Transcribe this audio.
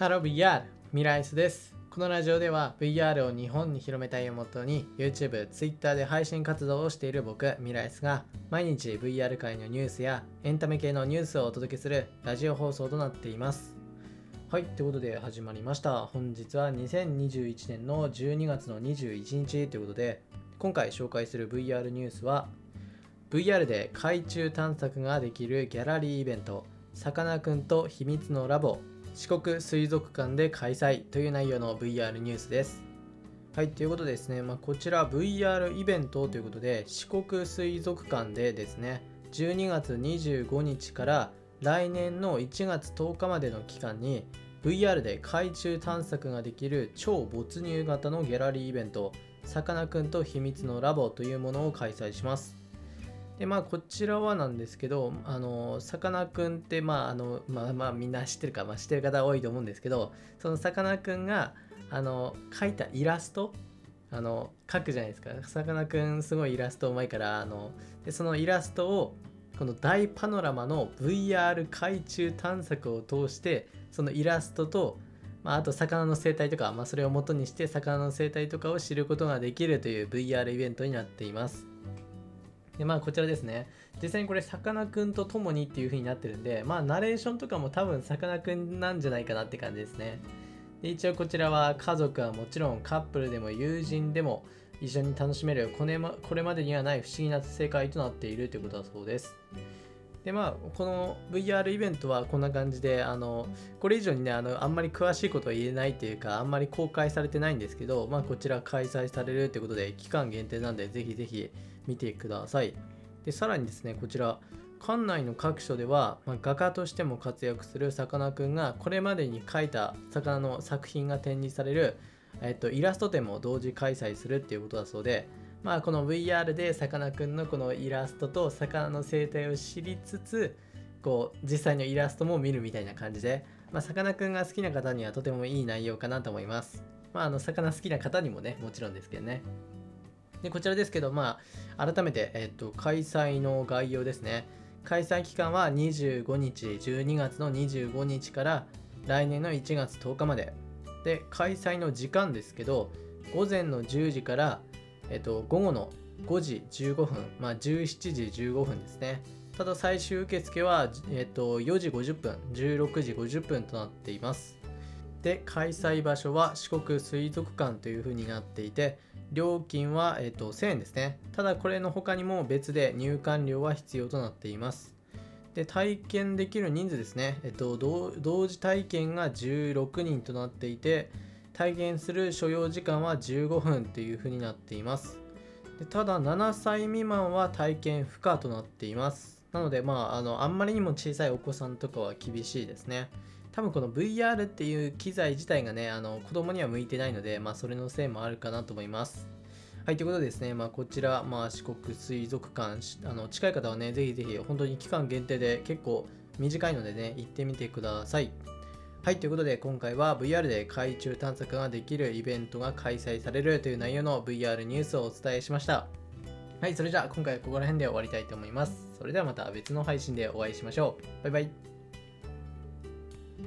ハロー VR ミライスです。このラジオでは VR を日本に広めたいをもとに YouTube、Twitter で配信活動をしている僕ミライスが毎日 VR 界のニュースやエンタメ系のニュースをお届けするラジオ放送となっています。はいということで始まりました。本日は2021年の12月の21日。ということで今回紹介する VR ニュースは VR で海中探索ができるギャラリーイベントさかなクンと秘密のラボ。四国水族館で開催という内容の VR ニュースです。はい、ということでですね、まあ、こちら VR イベントということで四国水族館でですね、12月25日から来年の1月10日までの期間に VR で海中探索ができる超没入型のギャラリーイベントさかなクンと秘密のラボというものを開催します。でまあこちらはなんですけどあのさかなクンってまああのまあまあみんな知ってるか、まあ、知ってる方多いと思うんですけどそのさかなクンがあの描いたイラストあの描くじゃないですかさかなクンすごいイラストうまいからあのでそのイラストをこの大パノラマの VR 海中探索を通してそのイラストとまあ、あと魚の生態とか、まあ、それを元にして魚の生態とかを知ることができるという VR イベントになっています。でまあこちらですね。実際にこれさかなクンと共にっていう風になってるんでまあナレーションとかも多分さかなクンなんじゃないかなって感じですね。で一応こちらは家族はもちろんカップルでも友人でも一緒に楽しめるこれ,、ま、これまでにはない不思議な世界となっているということだそうです。でまあこの VR イベントはこんな感じであのこれ以上にねあのあんまり詳しいことは言えないというかあんまり公開されてないんですけどまあこちら開催されるということで期間限定なんでぜひぜひ見てください。でさらにですねこちら館内の各所では、まあ、画家としても活躍するさかなクンがこれまでに描いた魚の作品が展示される、えっと、イラスト展も同時開催するっていうことだそうで、まあ、この VR でさかなクンのこのイラストと魚の生態を知りつつこう実際のイラストも見るみたいな感じでさかなクンが好きな方にはとてもいい内容かなと思います。まあ、あの魚好きな方にもねもちろんですけどね。でこちらですけど、まあ、改めて、えっと、開催の概要ですね。開催期間は25日、12月の25日から来年の1月10日まで。で、開催の時間ですけど、午前の10時から、えっと、午後の5時15分、まあ、17時15分ですね。ただ最終受付は、えっと、4時50分、16時50分となっています。で、開催場所は四国水族館というふうになっていて、料金は、えーと、1000円ですね。ただこれの他にも別で入館料は必要となっています。で、体験できる人数ですね。えっ、と同時体験が16人となっていて、体験する所要時間は15分というふうになっています。でただ7歳未満は体験不可となっています。なので、まあ、あのあんまりにも小さいお子さんとかは厳しいですね。多分この VR っていう機材自体がね、あの子供には向いてないので、まあそれのせいもあるかなと思います。はい、ということでですね、まあ、こちら、まあ、四国水族館、あの近い方はね、ぜひぜひ、本当に期間限定で結構短いのでね、行ってみてください。はい、ということで今回は VR で海中探索ができるイベントが開催されるという内容の VR ニュースをお伝えしました。はい、それじゃあ今回はここら辺で終わりたいと思います。それではまた別の配信でお会いしましょう。バイバイ。